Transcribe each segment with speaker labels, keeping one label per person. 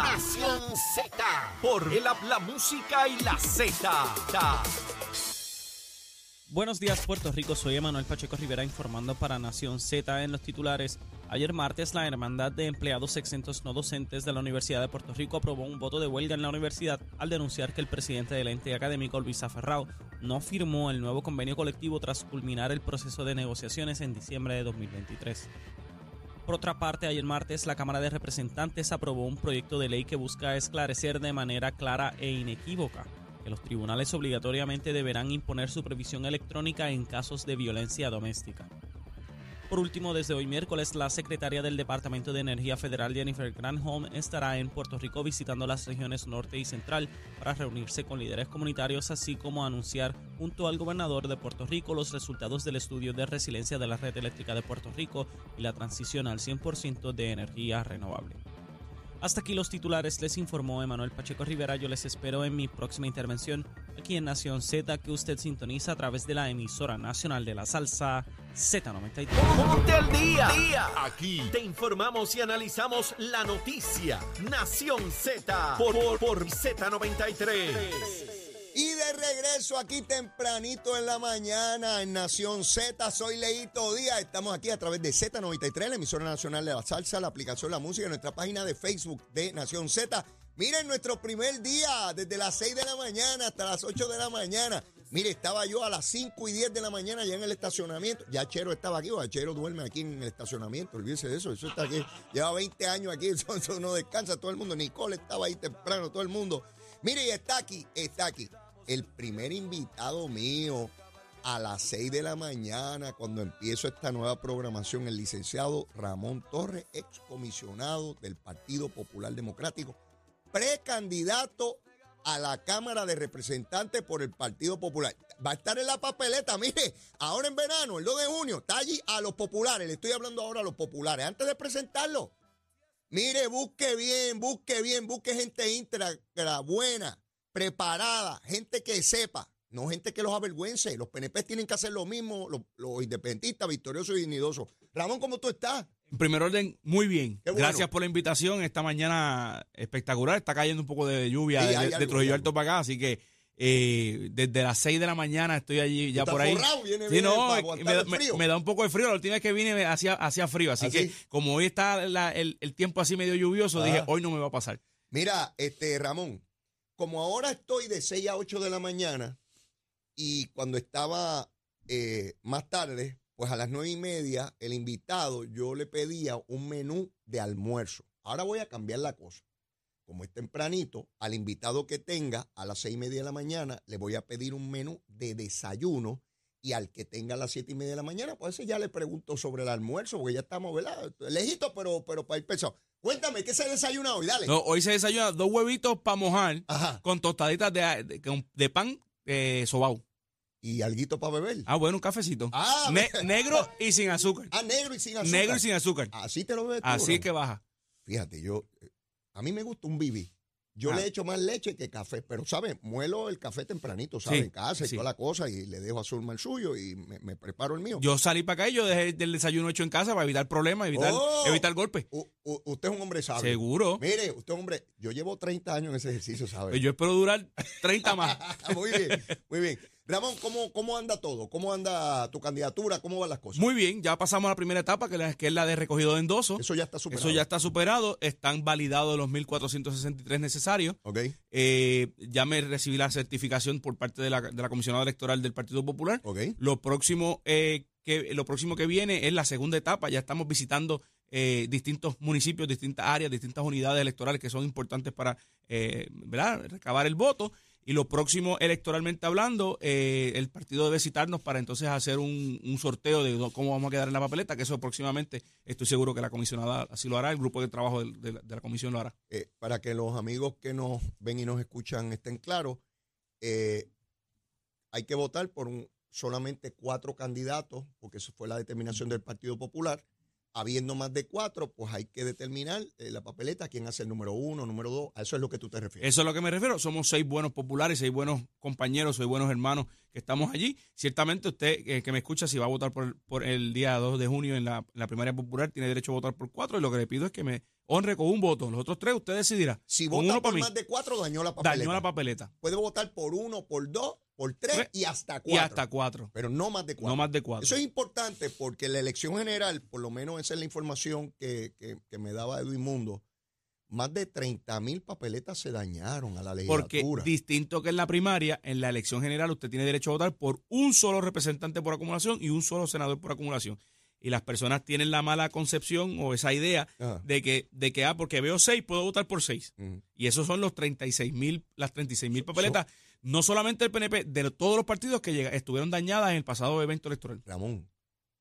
Speaker 1: Nación Z por el habla música y la Z.
Speaker 2: Buenos días Puerto Rico, soy Emanuel Pacheco Rivera informando para Nación Z en los titulares. Ayer martes la Hermandad de Empleados Exentos No Docentes de la Universidad de Puerto Rico aprobó un voto de huelga en la universidad al denunciar que el presidente del ente académico Luis Aferrao no firmó el nuevo convenio colectivo tras culminar el proceso de negociaciones en diciembre de 2023. Por otra parte, ayer martes la Cámara de Representantes aprobó un proyecto de ley que busca esclarecer de manera clara e inequívoca que los tribunales obligatoriamente deberán imponer supervisión electrónica en casos de violencia doméstica. Por último, desde hoy miércoles, la secretaria del Departamento de Energía Federal, Jennifer Granholm, estará en Puerto Rico visitando las regiones norte y central para reunirse con líderes comunitarios, así como anunciar junto al gobernador de Puerto Rico los resultados del estudio de resiliencia de la red eléctrica de Puerto Rico y la transición al 100% de energía renovable. Hasta aquí los titulares, les informó Emanuel Pacheco Rivera. Yo les espero en mi próxima intervención aquí en Nación Z, que usted sintoniza a través de la emisora nacional de la salsa Z93.
Speaker 1: Ponte al día. Aquí te informamos y analizamos la noticia. Nación Z por, por, por Z93.
Speaker 3: Y de regreso aquí tempranito en la mañana en Nación Z, soy Leito Díaz. Estamos aquí a través de Z93, la emisora nacional de la salsa, la aplicación La Música, nuestra página de Facebook de Nación Z. Miren nuestro primer día, desde las 6 de la mañana hasta las 8 de la mañana. Mire, estaba yo a las 5 y 10 de la mañana ya en el estacionamiento. Ya Chero estaba aquí, o Chero duerme aquí en el estacionamiento, olvídese de eso. Eso está aquí, lleva 20 años aquí, eso, eso no descansa todo el mundo. Nicole estaba ahí temprano, todo el mundo. Mire, y está aquí, está aquí el primer invitado mío a las 6 de la mañana, cuando empiezo esta nueva programación, el licenciado Ramón Torres, excomisionado del Partido Popular Democrático, precandidato a la Cámara de Representantes por el Partido Popular. Va a estar en la papeleta, mire, ahora en verano, el 2 de junio, está allí a los populares, le estoy hablando ahora a los populares, antes de presentarlo. Mire, busque bien, busque bien, busque gente íntegra, buena, preparada, gente que sepa, no gente que los avergüence. Los PNP tienen que hacer lo mismo, los, independentistas, victoriosos y dignidosos. Ramón, ¿cómo tú estás?
Speaker 4: En primer orden, muy bien. Gracias por la invitación. Esta mañana espectacular. Está cayendo un poco de lluvia de, Trujillo Alto para acá, así que eh, desde las 6 de la mañana estoy allí ya por ahí.
Speaker 3: sí, no,
Speaker 4: me, da un poco de frío. La última vez que vine hacía, hacía frío. Así, que como hoy está el, tiempo así medio lluvioso, dije, hoy no me va a pasar.
Speaker 3: Mira, este Ramón, como ahora estoy de 6 a 8 de la mañana y cuando estaba eh, más tarde, pues a las 9 y media, el invitado, yo le pedía un menú de almuerzo. Ahora voy a cambiar la cosa. Como es tempranito, al invitado que tenga a las 6 y media de la mañana, le voy a pedir un menú de desayuno y al que tenga a las 7 y media de la mañana, pues ese ya le pregunto sobre el almuerzo, porque ya estamos, ¿verdad? Lejito, pero, pero para ir pensado. Cuéntame, ¿qué se desayuna hoy? Dale.
Speaker 4: No, hoy se desayuna dos huevitos para mojar con tostaditas de, de, pan eh, sobao.
Speaker 3: ¿Y alguito para beber?
Speaker 4: Ah, bueno, un cafecito. Ah, negro y sin azúcar.
Speaker 3: Ah, negro y sin azúcar.
Speaker 4: Negro y sin azúcar.
Speaker 3: Así te lo ves tú,
Speaker 4: Así que baja.
Speaker 3: Fíjate, yo, a mí me gusta un bibi. Yo le ah. echo más leche que café, pero, ¿sabes? Muelo el café tempranito, ¿sabes? en casa y toda la cosa, y le dejo a Zulma el suyo y me, preparo el mío.
Speaker 4: Yo salí para acá y yo dejé el desayuno hecho en casa para evitar problemas, evitar, oh. evitar golpes.
Speaker 3: usted es un hombre sabio.
Speaker 4: Seguro.
Speaker 3: Mire, usted es un hombre. Yo llevo 30 años en ese ejercicio, ¿sabes?
Speaker 4: Pues yo espero durar 30 más.
Speaker 3: muy bien, muy bien. Ramón, ¿cómo, ¿cómo anda todo? ¿Cómo anda tu candidatura? ¿Cómo van las cosas?
Speaker 4: Muy bien, ya pasamos a la primera etapa, que, es la de recogido de endoso.
Speaker 3: Eso ya está superado.
Speaker 4: Eso ya está superado. Están validados los 1.463 necesarios.
Speaker 3: Ok.
Speaker 4: Eh, ya me recibí la certificación por parte de la, de la comisionada electoral del Partido Popular.
Speaker 3: Ok.
Speaker 4: Lo próximo, eh, que, lo próximo que viene es la segunda etapa. Ya estamos visitando eh, distintos municipios, distintas áreas, distintas unidades electorales que son importantes para ¿verdad? recabar el voto. Y lo próximo, electoralmente hablando, eh, el partido debe citarnos para entonces hacer un, sorteo de cómo vamos a quedar en la papeleta, que eso próximamente estoy seguro que la comisionada así lo hará, el grupo de trabajo de, la, comisión lo hará.
Speaker 3: Eh, para que los amigos que nos ven y nos escuchan estén claros, eh, hay que votar por un, solamente cuatro candidatos, porque eso fue la determinación del Partido Popular, habiendo más de cuatro, pues hay que determinar eh, la papeleta, quién hace el número uno, número dos. A eso es lo que tú te refieres.
Speaker 4: Eso es lo que me refiero. Somos seis buenos populares, seis buenos compañeros, seis buenos hermanos que estamos allí. Ciertamente usted eh, que me escucha, si va a votar por, por el día 2 de junio en la, en la primaria popular, tiene derecho a votar por cuatro. Y lo que le pido es que me honre con un voto. Los otros tres usted decidirá.
Speaker 3: Si vota
Speaker 4: uno
Speaker 3: por
Speaker 4: mí.
Speaker 3: más de cuatro, dañó la papeleta.
Speaker 4: Dañó la papeleta.
Speaker 3: Puede votar por uno, por dos, por tres
Speaker 4: Pues,
Speaker 3: y hasta cuatro.
Speaker 4: Y hasta cuatro.
Speaker 3: Pero no más de cuatro.
Speaker 4: No más de cuatro.
Speaker 3: Eso es importante porque la elección general, por lo menos esa es la información que, que- que me daba Edwin Mundo, más de 30 mil papeletas se dañaron a la
Speaker 4: Porque
Speaker 3: legislatura.
Speaker 4: distinto que en la primaria, en la elección general usted tiene derecho a votar por un solo representante por acumulación y un solo senador por acumulación. Y las personas tienen la mala concepción o esa idea
Speaker 3: Ajá.
Speaker 4: de que, de que ah, porque veo seis, puedo votar por seis. Y esos son los 36 mil, las 36 mil papeletas, no solamente del PNP, de todos los partidos que llega- estuvieron dañadas en el pasado evento electoral.
Speaker 3: Ramón,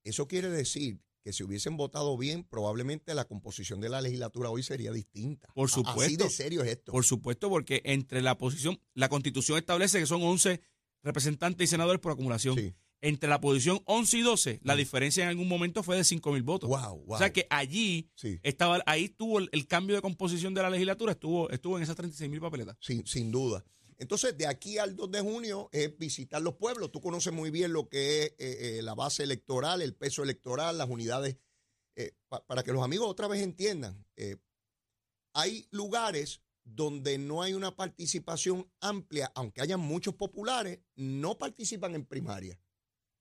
Speaker 3: eso quiere decir que si hubiesen votado bien, probablemente la composición de la legislatura hoy sería distinta.
Speaker 4: Por
Speaker 3: A- Así
Speaker 4: supuesto.
Speaker 3: de serio es esto.
Speaker 4: Por supuesto, porque entre la posición, la constitución establece que son 11 representantes y senadores por acumulación.
Speaker 3: Sí.
Speaker 4: Entre la posición 11 y 12, la
Speaker 3: Mm.
Speaker 4: diferencia en algún momento fue de 5 mil votos.
Speaker 3: Wow, wow.
Speaker 4: O sea que allí
Speaker 3: Sí,
Speaker 4: estaba, ahí estuvo el, el cambio de composición de la legislatura, estuvo, estuvo en esas 36 mil papeletas.
Speaker 3: sin, sin duda. Entonces, de aquí al 2 de junio es visitar los pueblos. Tú conoces muy bien lo que es eh, eh, la base electoral, el peso electoral, las unidades. Eh, pa- para que los amigos otra vez entiendan, hay lugares donde no hay una participación amplia, aunque hayan muchos populares, no participan en primaria.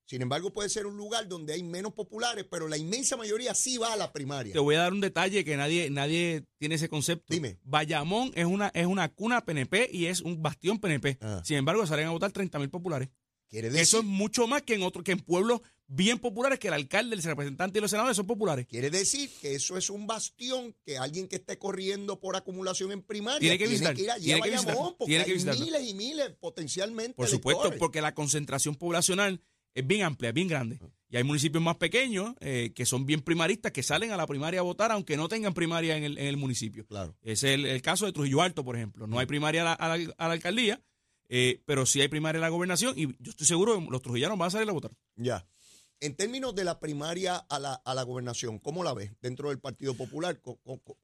Speaker 3: Sin embargo, puede ser un lugar donde hay menos populares, pero la inmensa mayoría sí va a la primaria.
Speaker 4: Te voy a dar un detalle que nadie, nadie tiene ese concepto.
Speaker 3: Dime.
Speaker 4: Bayamón es una, es una cuna PNP y es un bastión PNP.
Speaker 3: Ah.
Speaker 4: Sin embargo, salen a votar 30 mil populares.
Speaker 3: Quiere decir,
Speaker 4: Eso es mucho más que en otro, que en pueblos bien populares, que el alcalde, el representante y los senadores son populares.
Speaker 3: Quiere decir que eso es un bastión que alguien que esté corriendo por acumulación en primaria
Speaker 4: Tiene que visitar,
Speaker 3: ir allí
Speaker 4: tiene
Speaker 3: a
Speaker 4: que
Speaker 3: Bayamón,
Speaker 4: visitarlo,
Speaker 3: porque
Speaker 4: tiene que
Speaker 3: hay miles y miles potencialmente
Speaker 4: Por supuesto,
Speaker 3: electores.
Speaker 4: porque la concentración poblacional es bien amplia, bien grande. Y hay municipios más pequeños eh, que son bien primaristas, que salen a la primaria a votar, aunque no tengan primaria en el, en el municipio.
Speaker 3: Claro.
Speaker 4: Ese es el, el caso de Trujillo Alto, por ejemplo. No hay primaria a la, a la- a la alcaldía, eh, pero sí hay primaria a la gobernación y yo estoy seguro que los trujillanos van a salir a votar.
Speaker 3: Ya. En términos de la primaria a la, a la gobernación, ¿cómo la ves dentro del Partido Popular?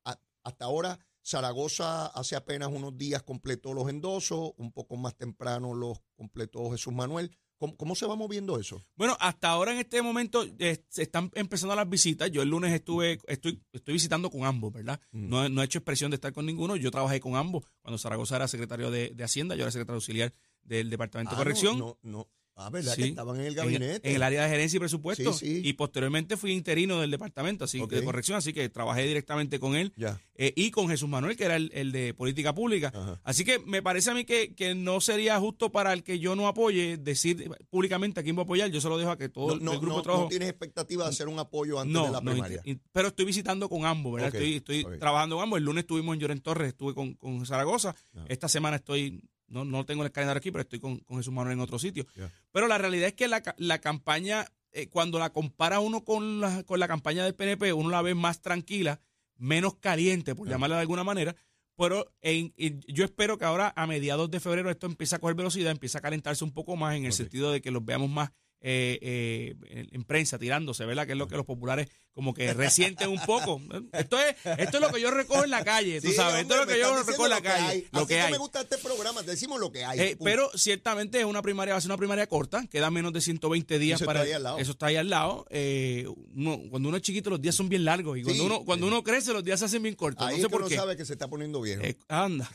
Speaker 3: A- hasta ahora, Zaragoza hace apenas unos días completó los endosos, un poco más temprano los completó Jesús Manuel. ¿Cómo, cómo se va moviendo eso?
Speaker 4: Bueno, hasta ahora en este momento eh, se están empezando las visitas. Yo el lunes estuve, estoy, estoy visitando con ambos, ¿verdad?
Speaker 3: Mm.
Speaker 4: No, he- no he hecho expresión de estar con ninguno. Yo trabajé con ambos cuando Zaragoza era secretario de, de Hacienda, yo era secretario auxiliar del Departamento
Speaker 3: Ah,
Speaker 4: de Corrección.
Speaker 3: No, no, no. Ah, ¿verdad?
Speaker 4: Sí.
Speaker 3: Que estaban en el gabinete.
Speaker 4: en el área de gerencia y presupuesto.
Speaker 3: Sí, sí.
Speaker 4: Y posteriormente fui interino del departamento así,
Speaker 3: Ok.
Speaker 4: de corrección, así que trabajé directamente con él eh, y con Jesús Manuel, que era el, el de política pública.
Speaker 3: Ajá.
Speaker 4: Así que me parece a mí que, que no sería justo para el que yo no apoye decir públicamente a quién voy a apoyar. Yo se lo dejo a que todo
Speaker 3: No,
Speaker 4: el
Speaker 3: no,
Speaker 4: grupo
Speaker 3: no-
Speaker 4: de trabajo.
Speaker 3: no tienes expectativa de hacer un apoyo antes
Speaker 4: No,
Speaker 3: de la
Speaker 4: no,
Speaker 3: primaria.
Speaker 4: pero estoy visitando con ambos, ¿verdad? Estoy, estoy trabajando con ambos. El lunes estuvimos en Lloren Torres, estuve con, con Zaragoza. Esta semana estoy, no, no tengo el calendario aquí, pero estoy con, con Jesús Manuel en otro sitio. Pero la realidad es que la, la campaña, eh, cuando la compara uno con la, con la campaña del PNP, uno la ve más tranquila, menos caliente, por llamarla de alguna manera. Pero en- en- yo espero que ahora a mediados de febrero esto empiece a coger velocidad, empiece a calentarse un poco más en el sentido de que los veamos más eh, eh, en- en prensa tirándose, ¿verdad? Que es lo que los populares como que resienten un poco. Esto es, esto es lo que yo recojo en la calle, tú
Speaker 3: Sí,
Speaker 4: sabes, esto es lo que yo recojo en la calle,
Speaker 3: hay.
Speaker 4: lo
Speaker 3: Así
Speaker 4: que hay.
Speaker 3: me gusta este programa, decimos lo que hay.
Speaker 4: Eh, pero ciertamente es una primaria, va a ser una primaria corta, queda menos de 120 días
Speaker 3: Eso está
Speaker 4: para
Speaker 3: ahí al lado.
Speaker 4: eso está ahí al lado. Eh, uno- cuando uno es chiquito los días son bien largos y cuando
Speaker 3: Sí,
Speaker 4: uno cuando uno crece los días se hacen bien cortos.
Speaker 3: Ahí
Speaker 4: no
Speaker 3: es
Speaker 4: sé
Speaker 3: que
Speaker 4: por
Speaker 3: uno
Speaker 4: qué.
Speaker 3: sabe que se está poniendo viejo.
Speaker 4: Eh, anda.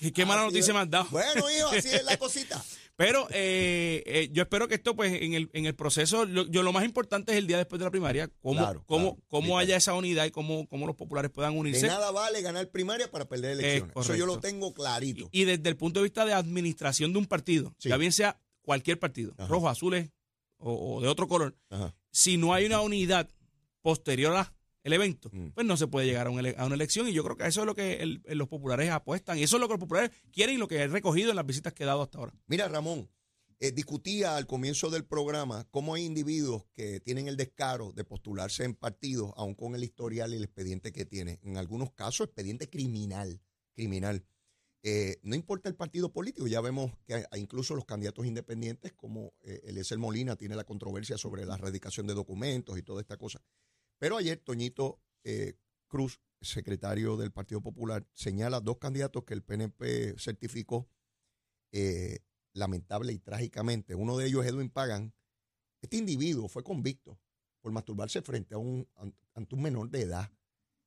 Speaker 4: qué, qué mala noticia me has dado.
Speaker 3: Bueno, hijo, así es la cosita.
Speaker 4: Pero eh, eh, yo espero que esto, pues, en el, en el proceso, lo, yo lo más importante es el día después de la primaria, cómo,
Speaker 3: Claro,
Speaker 4: cómo,
Speaker 3: claro,
Speaker 4: cómo
Speaker 3: sí,
Speaker 4: haya esa unidad y cómo, cómo los populares puedan
Speaker 3: De
Speaker 4: unirse.
Speaker 3: nada vale ganar primaria para perder elecciones. Eso yo lo tengo clarito.
Speaker 4: Y desde el punto de vista de administración de un partido,
Speaker 3: Sí.
Speaker 4: ya bien sea cualquier partido,
Speaker 3: Ajá.
Speaker 4: rojo, azules o, o de otro color,
Speaker 3: Ajá.
Speaker 4: si no hay una unidad posterior al evento,
Speaker 3: Mm.
Speaker 4: pues no se puede llegar a, un ele- a una elección. Y yo creo que eso es lo que el- los populares apuestan. Y eso es lo que los populares quieren y lo que he recogido en las visitas que he dado hasta ahora.
Speaker 3: Mira, Ramón, eh, discutía al comienzo del programa cómo hay individuos que tienen el descaro de postularse en partidos, aun con el historial y el expediente que tiene. En algunos casos, expediente criminal. criminal. Eh, no importa el partido político, ya vemos que incluso los candidatos independientes, como eh, Eliezer Molina, tiene la controversia sobre la erradicación de documentos y toda esta cosa. Pero ayer Toñito eh, Cruz, secretario del Partido Popular, señala dos candidatos que el PNP certificó eh, lamentable y trágicamente. Uno de ellos es Edwin Pagan. Este individuo fue convicto por masturbarse frente a un, ante un menor de edad.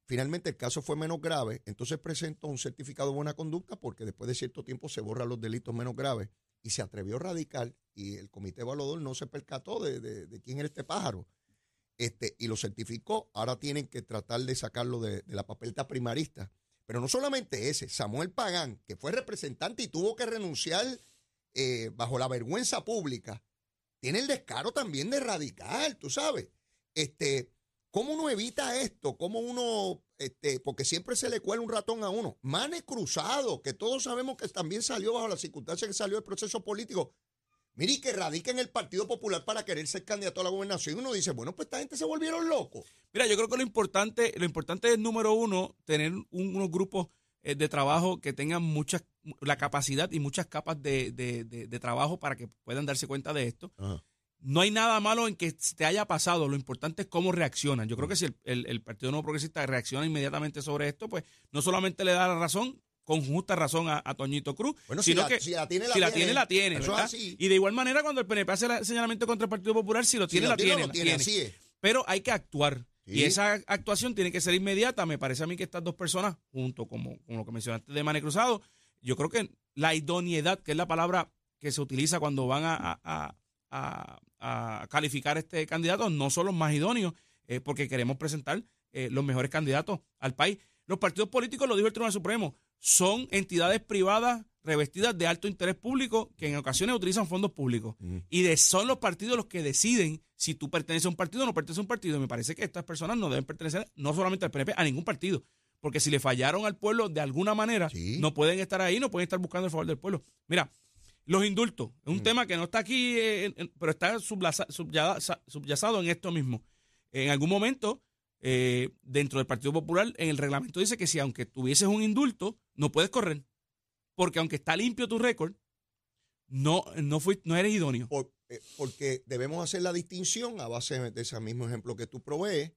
Speaker 3: Finalmente el caso fue menos grave, entonces presentó un certificado de buena conducta porque después de cierto tiempo se borran los delitos menos graves y se atrevió a radical y el comité evaluador no se percató de, de, quién era este pájaro este, y lo certificó. Ahora tienen que tratar de sacarlo de, la papeleta primarista. Pero no solamente ese, Samuel Pagán, que fue representante y tuvo que renunciar eh, bajo la vergüenza pública, tiene el descaro también de radical, tú sabes. Este, ¿Cómo uno evita esto? ¿Cómo uno, este, porque siempre se le cuela un ratón a uno? Manes Cruzado, que todos sabemos que también salió bajo las circunstancias que salió del proceso político. Mire, que radica en el Partido Popular para querer ser candidato a la gobernación. Y uno dice, bueno, pues esta gente se volvieron locos.
Speaker 4: Mira, yo creo que lo importante, lo importante es, número uno, tener unos grupos eh, de trabajo que tengan muchas, la capacidad y muchas capas de, de, trabajo para que puedan darse cuenta de esto. No hay nada malo en que te haya pasado, lo importante es cómo reaccionan. Yo creo que si el, Partido Nuevo Progresista reacciona inmediatamente sobre esto, pues no solamente le da la razón, con justa razón a, Toñito Cruz,
Speaker 3: bueno,
Speaker 4: sino
Speaker 3: si
Speaker 4: que
Speaker 3: la, si la tiene,
Speaker 4: la, tiene, la tiene, Y de igual manera cuando el PNP hace el señalamiento contra el Partido Popular, si lo tiene, la, tiene, tiene. Pero hay que actuar. Y esa actuación tiene que ser inmediata. Me parece a mí que estas dos personas, junto como, con lo que mencionaste de Mane Cruzado, yo creo que la idoneidad, que es la palabra que se utiliza cuando van a, calificar este candidato, no son los más idóneos, eh, porque queremos presentar eh, los mejores candidatos al país. Los partidos políticos, lo dijo el Tribunal Supremo, son entidades privadas revestidas de alto interés público que en ocasiones utilizan fondos públicos. Y de, son los partidos los que deciden si tú perteneces a un partido o no perteneces a un partido. Y me parece que estas personas no deben pertenecer no solamente al PNP, a ningún partido. Porque si le fallaron al pueblo de alguna manera, no pueden estar ahí, no pueden estar buscando el favor del pueblo. Mira, los indultos, es un tema que no está aquí, eh, pero está subyacado en esto mismo. En algún momento, eh, dentro del Partido Popular, en el reglamento dice que si aunque tuvieses un indulto, no puedes correr porque aunque está limpio tu récord, no, no, no eres idóneo.
Speaker 3: Eh, porque debemos hacer la distinción a base de ese mismo ejemplo que tú provees,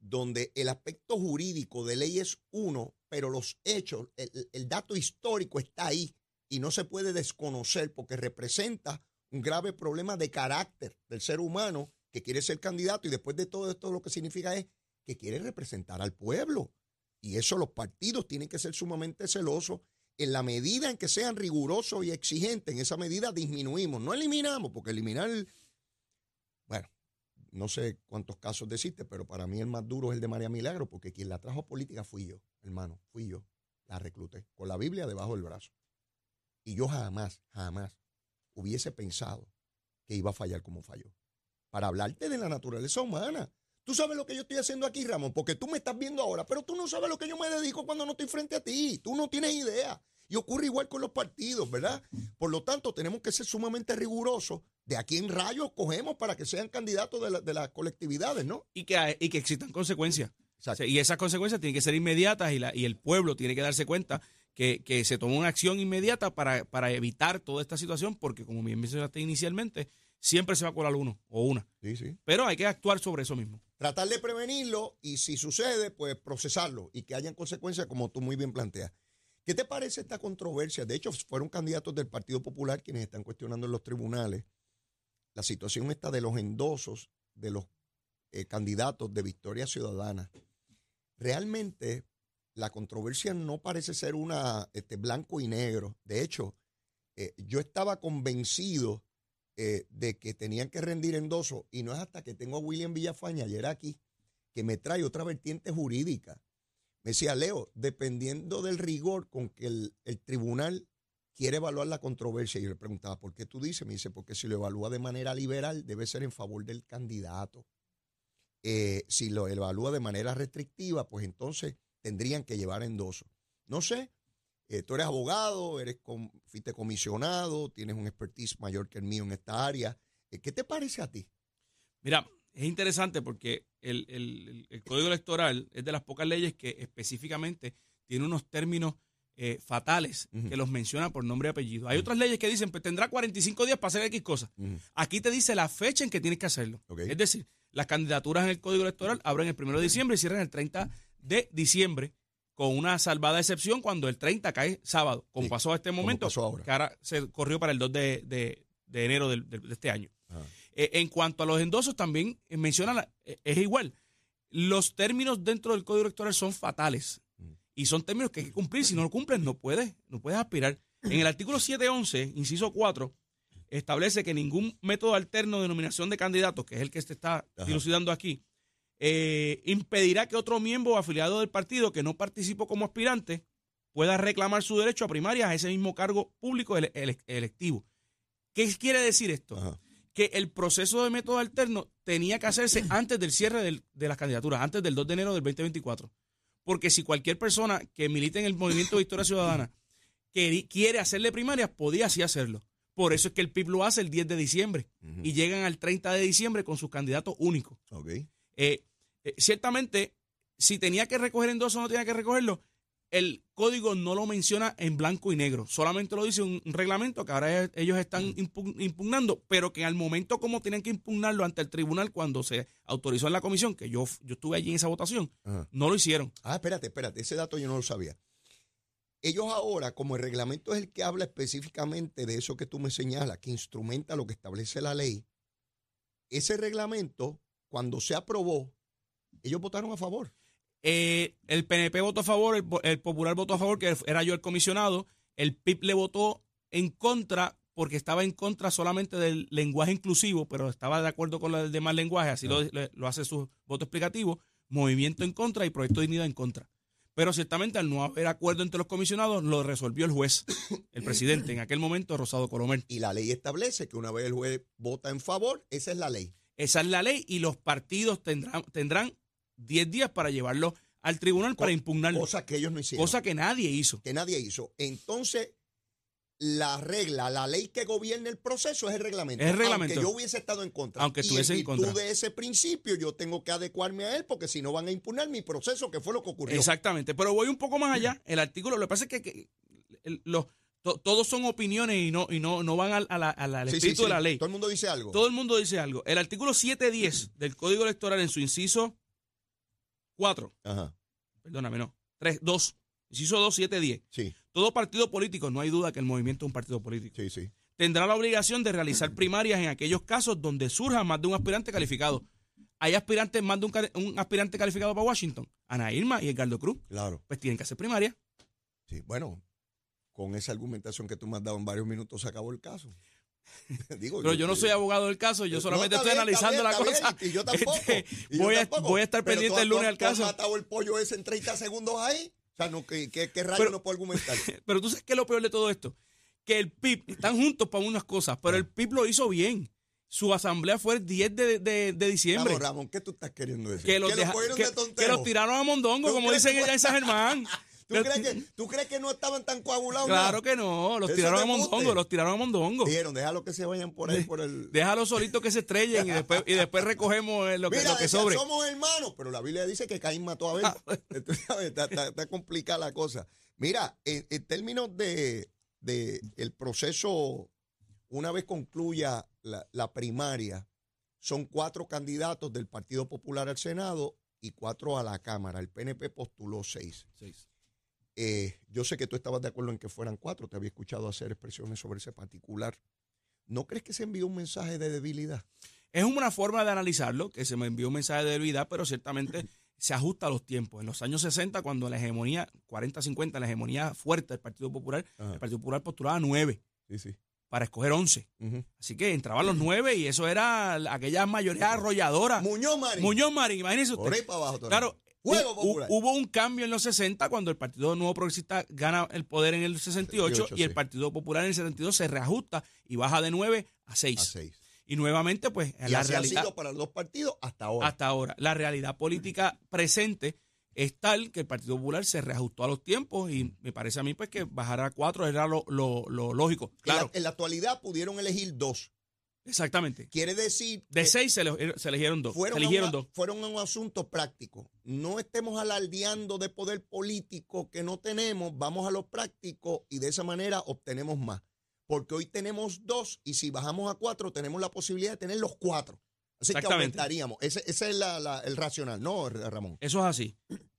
Speaker 3: donde el aspecto jurídico de ley es uno, pero los hechos, el, dato histórico está ahí y no se puede desconocer porque representa un grave problema de carácter del ser humano que quiere ser candidato y después de todo esto lo que significa es que quiere representar al pueblo. Y eso los partidos tienen que ser sumamente celosos en la medida en que sean rigurosos y exigentes, en esa medida disminuimos, no eliminamos, porque eliminar, bueno, no sé cuántos casos deciste, pero para mí el más duro es el de María Milagro, porque quien la trajo a política fui yo, hermano, fui yo, la recluté, con la Biblia debajo del brazo. Y yo jamás, jamás hubiese pensado que iba a fallar como falló. Para hablarte de la naturaleza humana. Tú sabes lo que yo estoy haciendo aquí, Ramón, porque tú me estás viendo ahora, pero tú no sabes lo que yo me dedico cuando no estoy frente a ti. Tú no tienes idea. Y ocurre igual con los partidos, ¿verdad? Por lo tanto, tenemos que ser sumamente rigurosos de aquí en rayos cogemos para que sean candidatos de, las colectividades, ¿no?
Speaker 4: Y que, y que existan consecuencias. y esas consecuencias tienen que ser inmediatas y, la, y el pueblo tiene que darse cuenta que, se tomó una acción inmediata para, para, evitar toda esta situación, porque como bien mencionaste inicialmente, siempre se va a colar uno o una.
Speaker 3: Sí, sí.
Speaker 4: Pero hay que actuar sobre eso mismo.
Speaker 3: Tratar de prevenirlo y si sucede, pues procesarlo y que hayan consecuencias como tú muy bien planteas. ¿Qué te parece esta controversia? De hecho, fueron candidatos del Partido Popular quienes están cuestionando en los tribunales la situación esta de los endosos de los eh, candidatos de Victoria Ciudadana. Realmente la controversia no parece ser una este, blanco y negro. De hecho, eh, yo estaba convencido eh, de que tenían que rendir endosos y no es hasta que tengo a William Villafaña ayer aquí que me trae otra vertiente jurídica me decía, Leo, dependiendo del rigor con que el, tribunal quiere evaluar la controversia, yo le preguntaba, ¿por qué tú dices? Me dice, porque si lo evalúa de manera liberal, debe ser en favor del candidato. Eh, si lo evalúa de manera restrictiva, pues entonces tendrían que llevar endoso. No sé, eh, tú eres abogado, eres fuiste comisionado, tienes un expertise mayor que el mío en esta área. Eh, ¿Qué te parece a ti?
Speaker 4: Mira, es interesante porque el, Código Electoral es de las pocas leyes que específicamente tiene unos términos eh, fatales que los menciona por nombre y apellido. Hay otras leyes que dicen, pues tendrá 45 días para hacer X cosas. Aquí te dice la fecha en que tienes que hacerlo. Es decir, Las candidaturas en el Código Electoral abren el 1 de diciembre y cierran el 30 de diciembre, con una salvada excepción cuando el 30 cae sábado, como
Speaker 3: Sí,
Speaker 4: pasó a este momento,
Speaker 3: pasó ahora.
Speaker 4: que ahora se corrió para el 2 de, de- de enero del- del- de, este año. Eh, en cuanto a los endosos, también eh, menciona, la- eh, es igual. Los términos dentro del Código Electoral son fatales
Speaker 3: Mm.
Speaker 4: y son términos que hay que cumplir. Si no lo cumples, no puedes, no puedes aspirar. En el artículo 711, inciso 4, establece que ningún método alterno de nominación de candidatos, que es el que se está
Speaker 3: Ajá.
Speaker 4: dilucidando aquí, eh, impedirá que otro miembro o afiliado del partido que no participó como aspirante pueda reclamar su derecho a primarias a ese mismo cargo público ele- ele- electivo. ¿Qué quiere decir esto?
Speaker 3: Ajá.
Speaker 4: que el proceso de método alterno tenía que hacerse antes del cierre del- de las candidaturas, antes del 2 de enero del 2024. Porque si cualquier persona que milite en el movimiento Victoria Ciudadana quiere hacerle primarias, podía así hacerlo. Por eso es que el PIB lo hace el 10 de diciembre y llegan al 30 de diciembre con sus candidatos únicos. Eh, eh, ciertamente, si tenía que recoger endoso o no tenía que recogerlo, el código no lo menciona en blanco y negro, solamente lo dice un, un reglamento que ahora ellos están impug- impugnando, pero que al momento como tienen que impugnarlo ante el tribunal cuando se autorizó en la comisión, que yo, yo estuve allí en esa votación,
Speaker 3: Ajá.
Speaker 4: no lo hicieron.
Speaker 3: Ah, espérate, espérate, ese dato yo no lo sabía. Ellos ahora, como el reglamento es el que habla específicamente de eso que tú me señalas, que instrumenta lo que establece la ley, ese reglamento, cuando se aprobó, ellos votaron a favor.
Speaker 4: Eh, el PNP votó a favor, el, po- el Popular votó a favor, que era yo el comisionado, el PIB le votó en contra porque estaba en contra solamente del lenguaje inclusivo, pero estaba de acuerdo con el demás lenguaje, así lo, lo hace su voto explicativo, movimiento en contra y proyecto de dignidad en contra. Pero ciertamente al no haber acuerdo entre los comisionados, lo resolvió el juez, el presidente, en aquel momento, Rosado Colomer.
Speaker 3: Y la ley establece que una vez el juez vota en favor, esa es la ley.
Speaker 4: Esa es la ley y los partidos tendrán, tendrán 10 días para llevarlo al tribunal para impugnarlo,
Speaker 3: Cosa que ellos no hicieron.
Speaker 4: cosa que nadie hizo.
Speaker 3: que nadie hizo. Entonces, la regla, la ley que gobierna el proceso es el reglamento.
Speaker 4: Es el reglamento.
Speaker 3: Aunque yo hubiese estado en contra.
Speaker 4: Aunque estuviese en contra.
Speaker 3: de ese principio, yo tengo que adecuarme a él porque si no van a impugnar mi proceso, que fue lo que ocurrió.
Speaker 4: Exactamente, pero voy un poco más allá. El artículo, lo que pasa es que, los, to- todos son opiniones y no, y no, no van al, a la- al- al
Speaker 3: Sí, sí,
Speaker 4: espíritu
Speaker 3: sí.
Speaker 4: de la ley.
Speaker 3: Todo el mundo dice algo.
Speaker 4: Todo el mundo dice algo. El artículo 710 del Código Electoral en su inciso 4,
Speaker 3: Ajá.
Speaker 4: perdóname, no, 3, 2, inciso 2, 710.
Speaker 3: Sí,
Speaker 4: Todo partido político, no hay duda que el movimiento es un partido político,
Speaker 3: sí, sí.
Speaker 4: tendrá la obligación de realizar primarias en aquellos casos donde surja más de un aspirante calificado. ¿Hay aspirantes, más de un, un aspirante calificado para Washington? Ana Irma y Edgardo Cruz.
Speaker 3: Claro.
Speaker 4: Pues tienen que hacer primaria.
Speaker 3: Sí. Bueno, con esa argumentación que tú me has dado en varios minutos se acabó el caso. Digo,
Speaker 4: Pero yo no soy abogado del caso, yo
Speaker 3: No,
Speaker 4: solamente estoy
Speaker 3: bien,
Speaker 4: analizando la cosa.
Speaker 3: bien, Y yo tampoco.
Speaker 4: Este,
Speaker 3: y yo
Speaker 4: voy, a,
Speaker 3: tampoco.
Speaker 4: voy a estar
Speaker 3: Pero
Speaker 4: pendiente el lunes al
Speaker 3: tú has
Speaker 4: caso.
Speaker 3: matado el pollo ese en 30 segundos ahí? O sea, no, ¿qué, qué, qué rayo
Speaker 4: Pero-
Speaker 3: no puedo argumentar?
Speaker 4: Pero tú sabes que es lo peor de todo esto. Que el PIB, están juntos para unas cosas, pero el PIB lo hizo bien. Su asamblea fue el 10 de, de- de diciembre.
Speaker 3: Vamos, Ramón, ¿qué tú estás queriendo decir?
Speaker 4: Que los, deja- que,
Speaker 3: de
Speaker 4: que los tiraron a Mondongo,
Speaker 3: ¿Tú
Speaker 4: como dicen allá en San Germán.
Speaker 3: ¿Tú crees, que, ¿Tú crees que no estaban tan coagulados?
Speaker 4: Claro que no, los tiraron a. Mondongo, los tiraron a Mondongo.
Speaker 3: Dijeron, déjalo que se vayan por ahí, por el...
Speaker 4: Déjalos solitos que se estrellen y después, y después recogemos eh, lo que,
Speaker 3: Mira,
Speaker 4: lo que sobre.
Speaker 3: somos hermanos, pero la Biblia dice que Caín mató a Abel. ¿sabes? está, está- está complicada la cosa. Mira, en, en términos de, de el proceso, una vez concluya la, la primaria, son cuatro candidatos del Partido Popular al Senado y cuatro a la Cámara. El PNP postuló seis. Eh, yo sé que tú estabas de acuerdo en que fueran cuatro, te había escuchado hacer expresiones sobre ese particular. ¿No crees que se envió un mensaje de debilidad?
Speaker 4: Es una forma de analizarlo, que se me envió un mensaje de debilidad, pero ciertamente se ajusta a los tiempos. En los años 60, cuando la hegemonía, 40-50, la hegemonía fuerte del Partido Popular,
Speaker 3: Ajá.
Speaker 4: el Partido Popular postulaba nueve
Speaker 3: Sí, sí.
Speaker 4: para escoger 11.
Speaker 3: Ujú.
Speaker 4: Así que entraban los nueve y eso era la- aquella mayoría arrolladora.
Speaker 3: Muñoz Marín.
Speaker 4: Muñoz Marín, imagínese
Speaker 3: Por
Speaker 4: usted.
Speaker 3: ahí para abajo.
Speaker 4: Claro,
Speaker 3: Juego
Speaker 4: hu-
Speaker 3: popular.
Speaker 4: hubo un cambio en los 60 cuando el Partido Nuevo Progresista gana el poder en el 68
Speaker 3: 68,
Speaker 4: y el
Speaker 3: sí.
Speaker 4: Partido Popular en el 72 se reajusta y baja de 9 a 6.
Speaker 3: a seis.
Speaker 4: Y nuevamente, pues,
Speaker 3: Y
Speaker 4: la
Speaker 3: así ha
Speaker 4: realidad
Speaker 3: sido para los dos partidos hasta ahora.
Speaker 4: hasta ahora, la realidad política presente es tal que el Partido Popular se reajustó a los tiempos y me parece a mí pues que bajar a 4 era lo, lo- lo lógico.
Speaker 3: En la-
Speaker 4: Claro,
Speaker 3: en, la, actualidad pudieron elegir dos.
Speaker 4: Exactamente.
Speaker 3: Quiere decir
Speaker 4: De 6 se, ele- se eligieron dos. Se
Speaker 3: fueron, a
Speaker 4: eligieron
Speaker 3: un,
Speaker 4: dos.
Speaker 3: fueron a un asunto práctico. No estemos alardeando de poder político que no tenemos, vamos a lo práctico y de esa manera obtenemos más. Porque hoy tenemos dos y si bajamos a cuatro tenemos la posibilidad de tener los cuatro. Así que aumentaríamos. Ese, ese es la- la- el racional, ¿no, Ramón?
Speaker 4: Eso es así.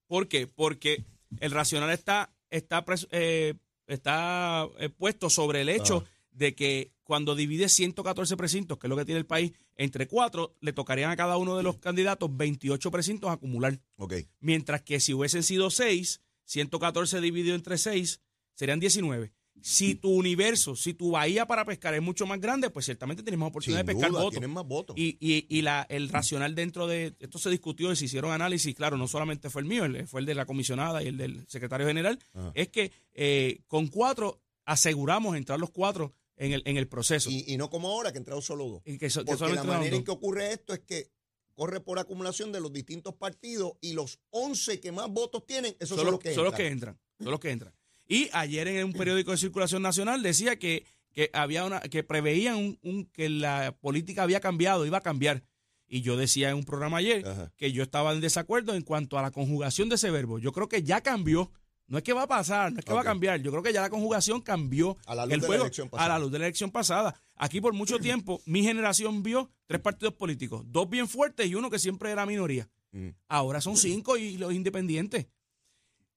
Speaker 4: ¿Por qué? Porque el racional está, está, eh, está eh, puesto sobre el hecho
Speaker 3: Ah.
Speaker 4: De que cuando divide 114 precintos, que es lo que tiene el país, entre cuatro, le tocarían a cada uno de los candidatos 28 precintos acumular.
Speaker 3: Ok.
Speaker 4: Mientras que si hubiesen sido 6, 114 dividido entre 6, serían 19. Si tu universo, si tu bahía para pescar es mucho más grande, pues ciertamente tienes más oportunidad
Speaker 3: Sin
Speaker 4: de pescar
Speaker 3: duda,
Speaker 4: votos.
Speaker 3: tienen más votos.
Speaker 4: Y, y, y la, el racional dentro de esto se discutió y se hicieron análisis, claro, no solamente fue el mío, fue el de la comisionada y el del secretario general,
Speaker 3: Ajá.
Speaker 4: es que eh, con cuatro aseguramos entrar los cuatro en el, en el proceso.
Speaker 3: Y, y no como ahora, que entraron solo dos.
Speaker 4: Y que so-
Speaker 3: Porque la manera en que ocurre esto es que corre por acumulación de los distintos partidos y los 11 que más votos tienen, esos son,
Speaker 4: son, los,
Speaker 3: que
Speaker 4: son los que
Speaker 3: entran.
Speaker 4: entran. Son los que entran. Y ayer en un periódico de circulación nacional decía que, que había una, que preveían un- un- que la política había cambiado, iba a cambiar. Y yo decía en un programa ayer
Speaker 3: Ajá.
Speaker 4: que yo estaba en desacuerdo en cuanto a la conjugación de ese verbo. Yo creo que ya cambió. No es que va a pasar, no es que va a cambiar. Yo creo que ya la conjugación cambió
Speaker 3: A la luz
Speaker 4: el
Speaker 3: de la elección
Speaker 4: a
Speaker 3: pasada.
Speaker 4: la luz de la elección pasada. Aquí por mucho tiempo mi generación vio tres partidos políticos, dos bien fuertes y uno que siempre era minoría.
Speaker 3: Mm,
Speaker 4: Ahora son cinco y los independientes.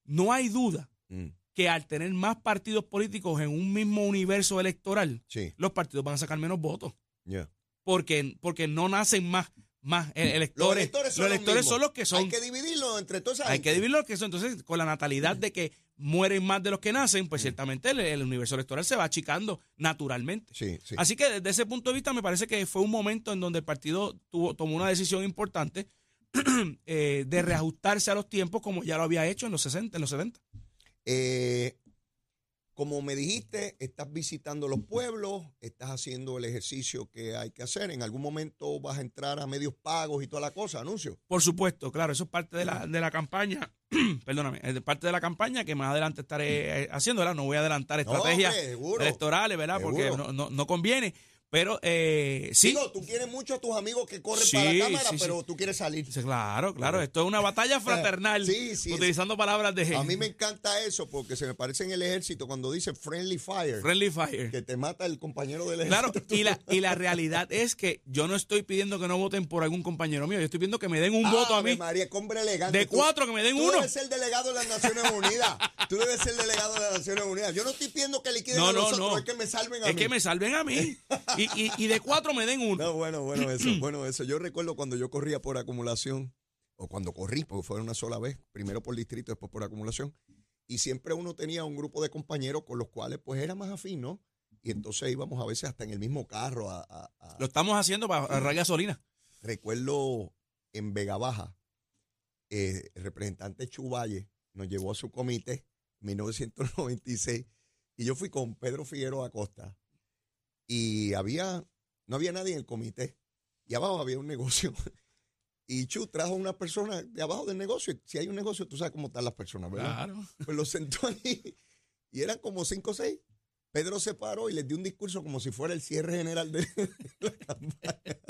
Speaker 4: No hay duda
Speaker 3: mm,
Speaker 4: que al tener más partidos políticos en un mismo universo electoral,
Speaker 3: Sí,
Speaker 4: los partidos van a sacar menos votos. Porque, porque no nacen más, más electores.
Speaker 3: Los electores son
Speaker 4: Los
Speaker 3: los
Speaker 4: electores
Speaker 3: mismos.
Speaker 4: son los que son.
Speaker 3: Hay que dividirlo entre toda esa
Speaker 4: Hay
Speaker 3: gente.
Speaker 4: que dividir los que son. Entonces, con la natalidad de que mueren más de los que nacen, pues ciertamente el, el universo electoral se va achicando naturalmente.
Speaker 3: Sí, sí.
Speaker 4: Así que desde ese punto de vista me parece que fue un momento en donde el partido tuvo, tomó una decisión importante eh, de reajustarse a los tiempos como ya lo había hecho en los 60, en los 70.
Speaker 3: Eh, como me dijiste, estás visitando los pueblos, estás haciendo el ejercicio que hay que hacer. En algún momento vas a entrar a medios pagos y toda la cosa, anuncio.
Speaker 4: Por supuesto, claro, eso es parte de la, de la campaña, perdóname, es parte de la campaña que más adelante estaré eh, haciendo, ¿verdad? No voy a adelantar
Speaker 3: No,
Speaker 4: estrategias
Speaker 3: hombre,
Speaker 4: electorales, ¿verdad? Porque no, no, no conviene, pero eh, sí.
Speaker 3: Digo, tú quieres mucho a tus amigos que corren
Speaker 4: Sí,
Speaker 3: para la cámara,
Speaker 4: sí, sí.
Speaker 3: pero tú quieres salir.
Speaker 4: Claro, claro, esto es una batalla fraternal,
Speaker 3: Sí, sí,
Speaker 4: utilizando palabras de
Speaker 3: A mí me encanta eso porque se me parece en el ejército cuando dice friendly fire,
Speaker 4: friendly fire.
Speaker 3: que te mata el compañero del
Speaker 4: Claro,
Speaker 3: ejército.
Speaker 4: y la, y la realidad es que yo no estoy pidiendo que no voten por algún compañero mío, yo estoy pidiendo que me den un voto a mí.
Speaker 3: María, hombre elegante.
Speaker 4: De
Speaker 3: Tú-
Speaker 4: cuatro, que me den
Speaker 3: tú
Speaker 4: uno.
Speaker 3: debes ser delegado de las Naciones Unidas. Tú debes ser delegado de las Naciones Unidas. Yo no estoy pidiendo que liquiden
Speaker 4: No,
Speaker 3: a
Speaker 4: no,
Speaker 3: los otros,
Speaker 4: no.
Speaker 3: es que me salven a
Speaker 4: Es
Speaker 3: mí.
Speaker 4: que me salven a mí. Y, y, y de cuatro me den uno.
Speaker 3: No, bueno, bueno eso, bueno eso. Yo recuerdo cuando yo corría por acumulación, o cuando corrí, porque fue una sola vez, primero por distrito, después por acumulación, y siempre uno tenía un grupo de compañeros con los cuales pues era más afín, ¿no? Y entonces íbamos a veces hasta en el mismo carro a- a- a,
Speaker 4: Lo estamos haciendo para ahorrar gasolina.
Speaker 3: Recuerdo en Vega Baja, eh, el representante Chuvalle nos llevó a su comité en 1996 y yo fui con Pedro Figueroa Acosta y había, no había nadie en el comité y abajo había un negocio y Chu trajo una persona de abajo del negocio. Si hay un negocio, tú sabes cómo están las personas, ¿verdad?
Speaker 4: Claro.
Speaker 3: Pues lo sentó ahí y eran como cinco o seis. Pedro se paró y les dio un discurso como si fuera el cierre general de la campaña.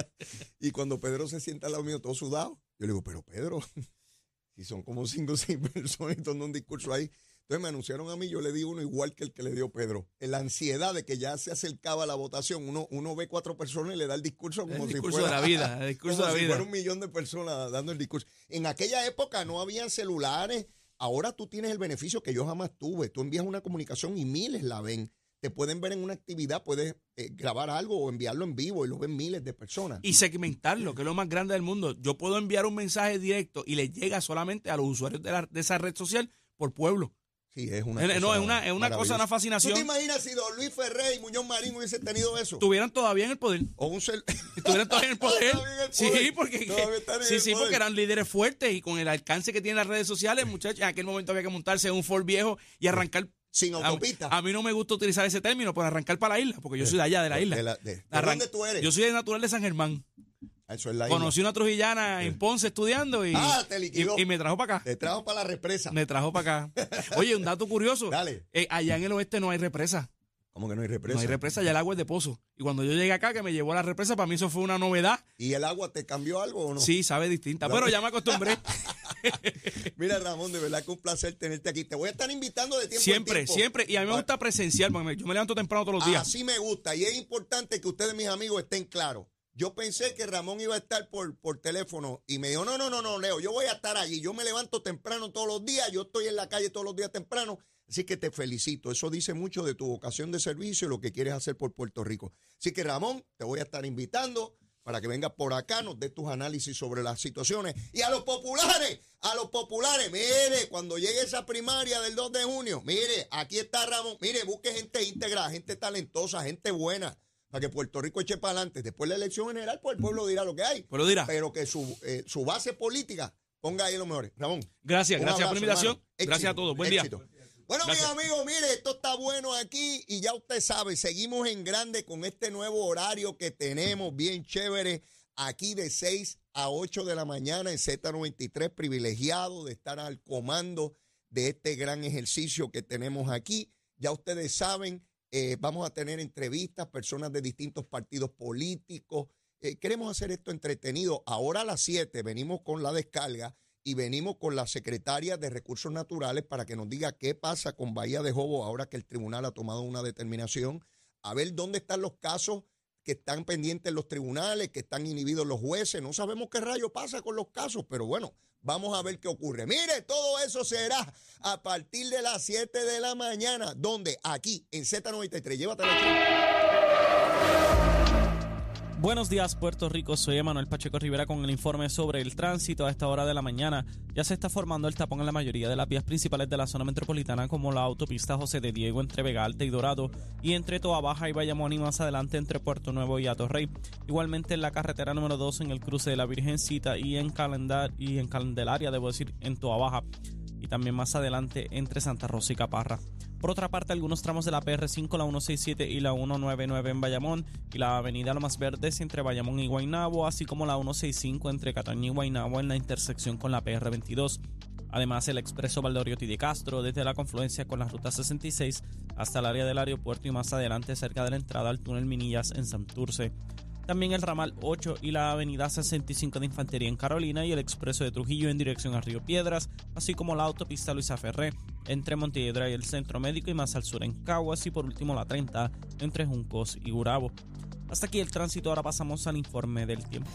Speaker 3: Y cuando Pedro se sienta al lado mío, todo sudado, yo le digo, pero Pedro, si son como cinco o seis personas y dando un discurso ahí. Entonces me anunciaron a mí, yo le di uno igual que el que le dio Pedro. La ansiedad de que ya se acercaba la votación, uno, uno ve cuatro personas y le da el discurso como
Speaker 4: El
Speaker 3: si
Speaker 4: discurso
Speaker 3: fuera
Speaker 4: de la vida, el discurso
Speaker 3: como
Speaker 4: de la
Speaker 3: si
Speaker 4: vida.
Speaker 3: fuera un millón de personas dando el discurso. En aquella época no habían celulares. Ahora tú tienes el beneficio que yo jamás tuve. Tú envías una comunicación y miles la ven. Te pueden ver en una actividad, puedes eh, grabar algo o enviarlo en vivo y lo ven miles de personas.
Speaker 4: Y segmentarlo, que es lo más grande del mundo. Yo puedo enviar un mensaje directo y le llega solamente a los usuarios de, la- de esa red social por pueblo.
Speaker 3: Sí, es una
Speaker 4: Eh, no,
Speaker 3: cosa
Speaker 4: es una, es una cosa, una
Speaker 3: maravillosa. ¿Tú
Speaker 4: fascinación.
Speaker 3: te imaginas si Don Luis Ferré y Muñoz Marín hubiesen tenido eso?
Speaker 4: Estuvieran todavía en el poder.
Speaker 3: O un cel-
Speaker 4: Estuvieran todavía en el poder.
Speaker 3: Todavía en el
Speaker 4: Sí, porque, sí, sí, porque eran líderes fuertes y con el alcance que tienen las redes sociales, muchachos, en aquel momento había que montarse en un Ford viejo y arrancar.
Speaker 3: Sin
Speaker 4: A,
Speaker 3: autopista.
Speaker 4: a mí no me gusta utilizar ese término, pero arrancar para la isla, porque yo soy de allá, de la isla.
Speaker 3: De la- de- ¿de
Speaker 4: Arran-
Speaker 3: dónde tú eres?
Speaker 4: Yo soy de natural de San Germán.
Speaker 3: Eso es la isla.
Speaker 4: Conocí una trujillana en Ponce estudiando y,
Speaker 3: Ah, te liquidó.
Speaker 4: y, y me trajo para acá.
Speaker 3: Te trajo para la represa.
Speaker 4: Me trajo para acá. Oye, un dato curioso.
Speaker 3: Dale.
Speaker 4: Eh, allá en el oeste no hay represa.
Speaker 3: ¿Cómo que no hay represa?
Speaker 4: No hay represa, ya el agua es de pozo. Y cuando yo llegué acá, que me llevó a la represa, para mí eso fue una novedad.
Speaker 3: ¿Y el agua te cambió algo o no?
Speaker 4: Sí, sabe distinta. Pero ya me acostumbré.
Speaker 3: Mira, Ramón, de verdad que un placer tenerte aquí. Te voy a estar invitando de tiempo
Speaker 4: siempre,
Speaker 3: en tiempo.
Speaker 4: siempre. Y a mí me gusta presencial, porque yo me levanto temprano todos los días.
Speaker 3: Así me gusta. Y es importante que ustedes, mis amigos, estén claros. Yo pensé que Ramón iba a estar por, por teléfono y me dijo, no, no, no, no, Leo, yo voy a estar allí. Yo me levanto temprano todos los días, yo estoy en la calle todos los días temprano. Así que te felicito. Eso dice mucho de tu vocación de servicio y lo que quieres hacer por Puerto Rico. Así que Ramón, te voy a estar invitando para que vengas por acá, nos des tus análisis sobre las situaciones. Y a los populares, a los populares, mire, cuando llegue esa primaria del 2 de junio, mire, aquí está Ramón, mire, busque gente íntegra, gente talentosa, gente buena para que Puerto Rico eche para adelante. Después de la elección general, pues el pueblo dirá lo que hay.
Speaker 4: Pueblo dirá.
Speaker 3: Pero que su, eh, su base política ponga ahí lo mejor. Ramón.
Speaker 4: Gracias, gracias por la invitación.
Speaker 3: Éxito,
Speaker 4: Gracias a todos. Buen día.
Speaker 3: Bueno, mis amigos, mire, esto está bueno aquí y ya usted sabe, seguimos en grande con este nuevo horario que tenemos, bien chévere, aquí de 6 a 8 de la mañana en Z93, privilegiado de estar al comando de este gran ejercicio que tenemos aquí. Ya ustedes saben, eh, vamos a tener entrevistas, personas de distintos partidos políticos. Eh, queremos hacer esto entretenido. Ahora a las 7 venimos con la descarga y venimos con la secretaria de Recursos Naturales para que nos diga qué pasa con Bahía de Jobo ahora que el tribunal ha tomado una determinación, a ver dónde están los casos que están pendientes en los tribunales, que están inhibidos los jueces. No sabemos qué rayo pasa con los casos, pero bueno, vamos a ver qué ocurre. Mire, todo eso será a partir de las 7 de la mañana, donde aquí en Z93. Llévatelo.
Speaker 2: Buenos días, Puerto Rico. Soy Emanuel Pacheco Rivera con el informe sobre el tránsito. A esta hora de la mañana ya se está formando el tapón en la mayoría de las vías principales de la zona metropolitana, como la autopista José de Diego entre Vega Alta y Dorado, y entre Toa Baja y Bayamón, y más adelante entre Puerto Nuevo y Atorrey. Igualmente en la carretera número 2 en el cruce de la Virgencita y en, Calendar y en Candelaria, debo decir, en Toa Baja. Y también más adelante entre Santa Rosa y Caparra. Por otra parte, algunos tramos de la PR5, la 167 y la 199 en Bayamón y la avenida Lomas Verdes entre Bayamón y Guaynabo, así como la 165 entre Cataño y Guaynabo en la intersección con la PR22. Además, el expreso Valdoriotti de Castro desde la confluencia con la ruta 66 hasta el área del aeropuerto y más adelante cerca de la entrada al túnel Minillas en Santurce. También el ramal 8 y la avenida 65 de Infantería en Carolina y el expreso de Trujillo en dirección a Río Piedras, así como la autopista Luisa Ferré entre Montelledra y el Centro Médico y más al sur en Caguas y por último la 30 entre Juncos y Gurabo. Hasta aquí el tránsito, ahora pasamos al informe del tiempo.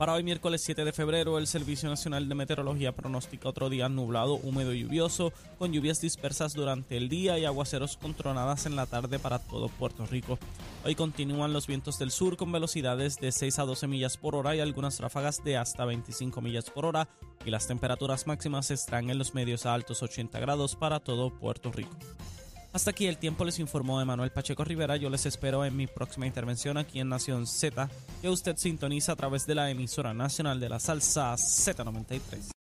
Speaker 2: Para hoy miércoles 7 de febrero, el Servicio Nacional de Meteorología pronostica otro día nublado, húmedo y lluvioso, con lluvias dispersas durante el día y aguaceros con tronadas en la tarde para todo Puerto Rico. Hoy continúan los vientos del sur con velocidades de 6 a 12 millas por hora y algunas ráfagas de hasta 25 millas por hora, y las temperaturas máximas estarán en los medios a altos 80 grados para todo Puerto Rico. Hasta aquí el tiempo les informó Emanuel Pacheco Rivera. Yo les espero en mi próxima intervención aquí en Nación Z, que usted sintoniza a través de la emisora nacional de la salsa Z93.